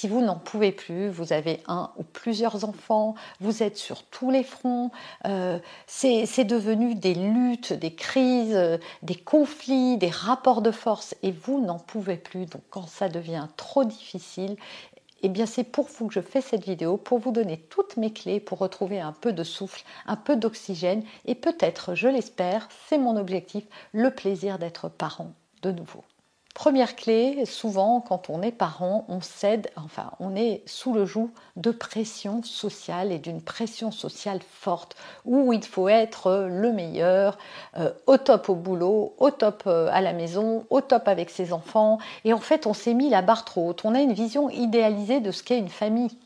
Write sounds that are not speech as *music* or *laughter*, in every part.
Si vous n'en pouvez plus, vous avez un ou plusieurs enfants, vous êtes sur tous les fronts, euh, c'est devenu des luttes, des crises, euh, des conflits, des rapports de force, et vous n'en pouvez plus. Donc quand ça devient trop difficile, eh bien c'est pour vous que je fais cette vidéo, pour vous donner toutes mes clés pour retrouver un peu de souffle, un peu d'oxygène, et peut-être, je l'espère, c'est mon objectif, le plaisir d'être parent de nouveau. Première clé, souvent quand on est parent, on cède, enfin on est sous le joug de pression sociale et d'une pression sociale forte où il faut être le meilleur, euh, au top au boulot, au top euh, à la maison, au top avec ses enfants. Et en fait on s'est mis la barre trop haute. On a une vision idéalisée de ce qu'est une famille.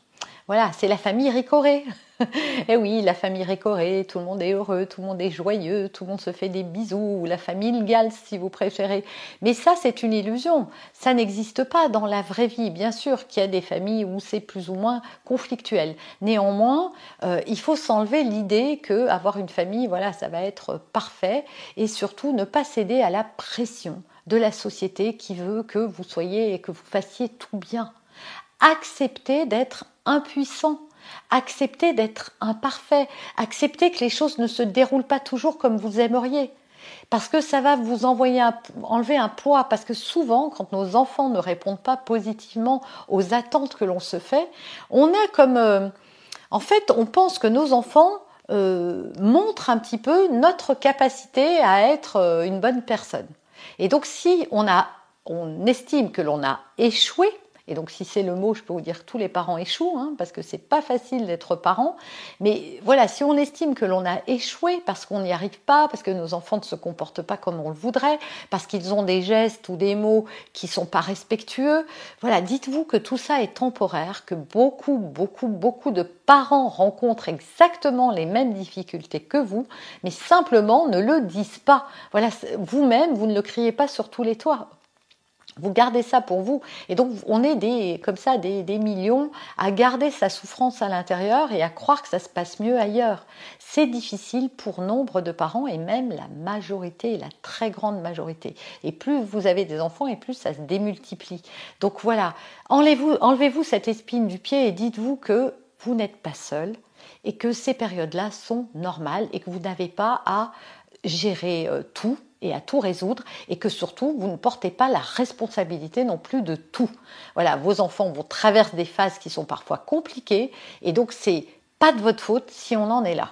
Voilà, c'est la famille ricorée. *laughs* Eh oui, la famille récorée, tout le monde est heureux, tout le monde est joyeux, tout le monde se fait des bisous, ou la famille gale si vous préférez. Mais ça, c'est une illusion. Ça n'existe pas dans la vraie vie. Bien sûr qu'il y a des familles où c'est plus ou moins conflictuel. Néanmoins, euh, il faut s'enlever l'idée que avoir une famille, voilà, ça va être parfait, et surtout ne pas céder à la pression de la société qui veut que vous soyez et que vous fassiez tout bien. Acceptez d'être impuissant Acceptez d'être imparfait, acceptez que les choses ne se déroulent pas toujours comme vous aimeriez. Parce que ça va vous envoyer enlever un poids. Parce que souvent, quand nos enfants ne répondent pas positivement aux attentes que l'on se fait, on a comme. Euh, en fait, on pense que nos enfants euh, montrent un petit peu notre capacité à être euh, une bonne personne. Et donc, si on, a, on estime que l'on a échoué, et donc, si c'est le mot, je peux vous dire tous les parents échouent, hein, parce que c'est pas facile d'être parent. Mais voilà, si on estime que l'on a échoué parce qu'on n'y arrive pas, parce que nos enfants ne se comportent pas comme on le voudrait, parce qu'ils ont des gestes ou des mots qui sont pas respectueux, voilà, dites-vous que tout ça est temporaire, que beaucoup, beaucoup, beaucoup de parents rencontrent exactement les mêmes difficultés que vous, mais simplement ne le disent pas. Voilà, vous-même, vous ne le criez pas sur tous les toits. Vous gardez ça pour vous. Et donc, on est des, comme ça des, millions à garder sa souffrance à l'intérieur et à croire que ça se passe mieux ailleurs. C'est difficile pour nombre de parents et même la majorité, la très grande majorité. Et plus vous avez des enfants et plus ça se démultiplie. Donc voilà, enlevez-vous enlevez -vous cette espine du pied et dites-vous que vous n'êtes pas seul et que ces périodes-là sont normales et que vous n'avez pas à gérer euh, tout et à tout résoudre et que surtout vous ne portez pas la responsabilité non plus de tout. Voilà, vos enfants vont traverser des phases qui sont parfois compliquées et donc c'est pas de votre faute si on en est là.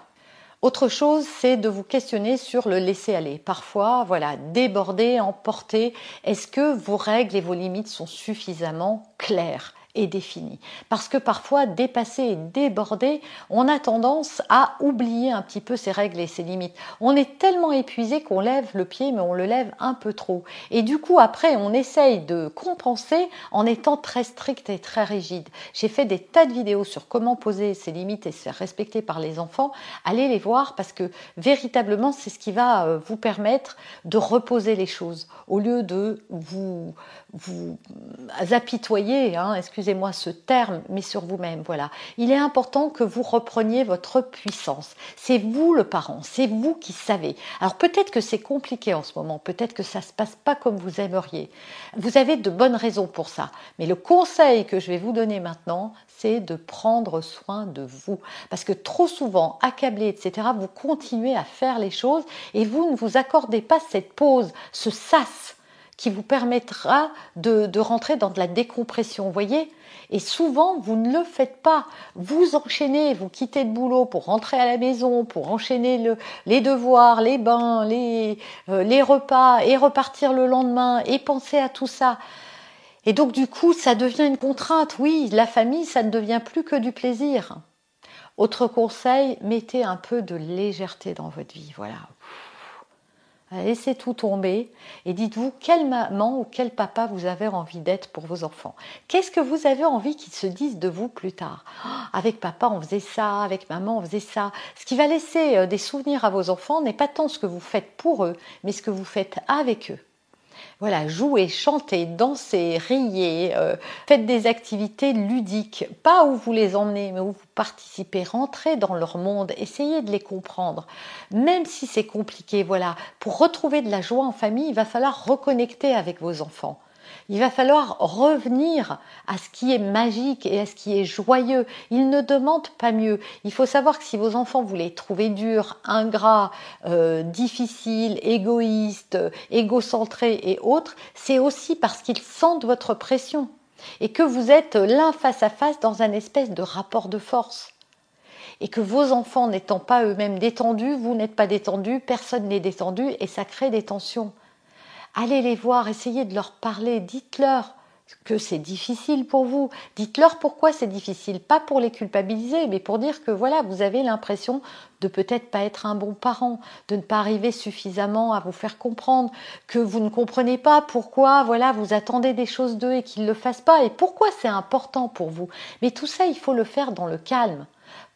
Autre chose, c'est de vous questionner sur le laisser aller. Parfois, voilà, déborder, emporter. Est-ce que vos règles et vos limites sont suffisamment claires? Et définie. Parce que parfois, dépassé et débordé, on a tendance à oublier un petit peu ses règles et ses limites. On est tellement épuisé qu'on lève le pied, mais on le lève un peu trop. Et du coup, après, on essaye de compenser en étant très strict et très rigide. J'ai fait des tas de vidéos sur comment poser ses limites et se faire respecter par les enfants. Allez les voir parce que véritablement, c'est ce qui va euh, vous permettre de reposer les choses au lieu de vous, vous apitoyer, hein, excusez-moi ce terme, mais sur vous-même. Voilà. Il est important que vous repreniez votre puissance. C'est vous le parent, c'est vous qui savez. Alors peut-être que c'est compliqué en ce moment, peut-être que ça se passe pas comme vous aimeriez. Vous avez de bonnes raisons pour ça. Mais le conseil que je vais vous donner maintenant, c'est de prendre soin de vous. Parce que trop souvent, accablé, etc., vous continuez à faire les choses et vous ne vous accordez pas cette pause, ce sas qui vous permettra de, rentrer dans de la décompression, voyez Et souvent, vous ne le faites pas. Vous enchaînez, vous quittez le boulot pour rentrer à la maison, pour enchaîner les devoirs, les bains, les, euh, les repas, et repartir le lendemain, et penser à tout ça. Et donc du coup, ça devient une contrainte. Oui, la famille, ça ne devient plus que du plaisir. Autre conseil, mettez un peu de légèreté dans votre vie. Voilà. Laissez tout tomber et dites-vous quelle maman ou quel papa vous avez envie d'être pour vos enfants. Qu'est-ce que vous avez envie qu'ils se disent de vous plus tard? Oh, Avec papa, on faisait ça, avec maman, on faisait ça. Ce qui va laisser euh, des souvenirs à vos enfants n'est pas tant ce que vous faites pour eux, mais ce que vous faites avec eux voilà, jouez, chantez, dansez, riez, euh, faites des activités ludiques, pas où vous les emmenez, mais où vous participez, rentrez dans leur monde, essayez de les comprendre. Même si c'est compliqué, voilà, pour retrouver de la joie en famille, il va falloir reconnecter avec vos enfants. Il va falloir revenir à ce qui est magique et à ce qui est joyeux. Ils ne demandent pas mieux. Il faut savoir que si vos enfants vous les trouvez durs, ingrats, euh, difficiles, égoïstes, égocentrés et autres, c'est aussi parce qu'ils sentent votre pression et que vous êtes l'un face à face dans un espèce de rapport de force et que vos enfants n'étant pas eux-mêmes détendus, vous n'êtes pas détendu, personne n'est détendu et ça crée des tensions. Allez les voir, essayez de leur parler, dites-leur que c'est difficile pour vous. Dites-leur pourquoi c'est difficile, pas pour les culpabiliser, mais pour dire que voilà, vous avez l'impression de peut-être pas être un bon parent, de ne pas arriver suffisamment à vous faire comprendre, que vous ne comprenez pas pourquoi voilà, vous attendez des choses d'eux et qu'ils ne le fassent pas et pourquoi c'est important pour vous. Mais tout ça, il faut le faire dans le calme,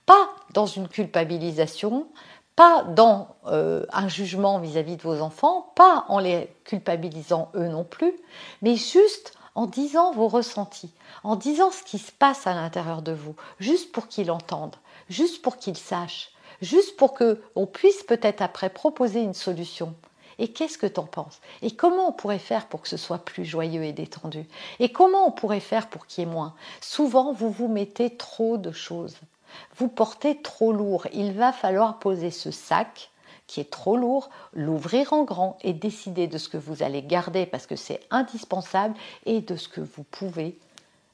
pas dans une culpabilisation, pas dans euh, un jugement vis-à-vis de vos enfants, pas en les culpabilisant eux non plus, mais juste en disant vos ressentis, en disant ce qui se passe à l'intérieur de vous, juste pour qu'ils entendent, juste pour qu'ils sachent, juste pour que on puisse peut-être après proposer une solution. Et qu'est-ce que tu en penses? Et comment on pourrait faire pour que ce soit plus joyeux et détendu? Et comment on pourrait faire pour qu'il y ait moins? Souvent, vous vous mettez trop de choses vous portez trop lourd. Il va falloir poser ce sac qui est trop lourd, l'ouvrir en grand et décider de ce que vous allez garder parce que c'est indispensable et de ce que vous pouvez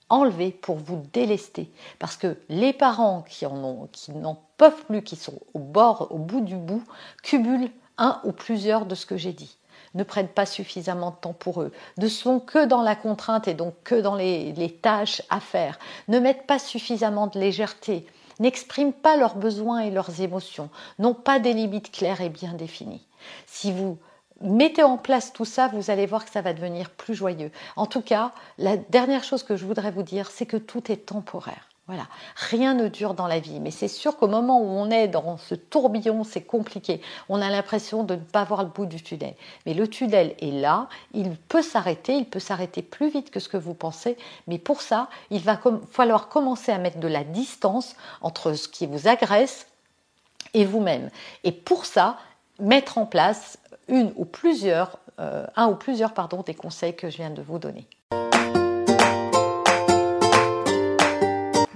enlever pour vous délester. Parce que les parents qui en ont, qui n'en peuvent plus, qui sont au bord, au bout du bout, cumulent un ou plusieurs de ce que j'ai dit ne prennent pas suffisamment de temps pour eux, ne sont que dans la contrainte et donc que dans les, les tâches à faire, ne mettent pas suffisamment de légèreté, n'expriment pas leurs besoins et leurs émotions, n'ont pas des limites claires et bien définies. Si vous mettez en place tout ça, vous allez voir que ça va devenir plus joyeux. En tout cas, la dernière chose que je voudrais vous dire, c'est que tout est temporaire. Voilà, rien ne dure dans la vie, mais c'est sûr qu'au moment où on est dans ce tourbillon, c'est compliqué. On a l'impression de ne pas voir le bout du tunnel. Mais le tunnel est là, il peut s'arrêter, il peut s'arrêter plus vite que ce que vous pensez, mais pour ça, il va falloir commencer à mettre de la distance entre ce qui vous agresse et vous-même. Et pour ça, mettre en place euh, un ou plusieurs pardon, des conseils que je viens de vous donner.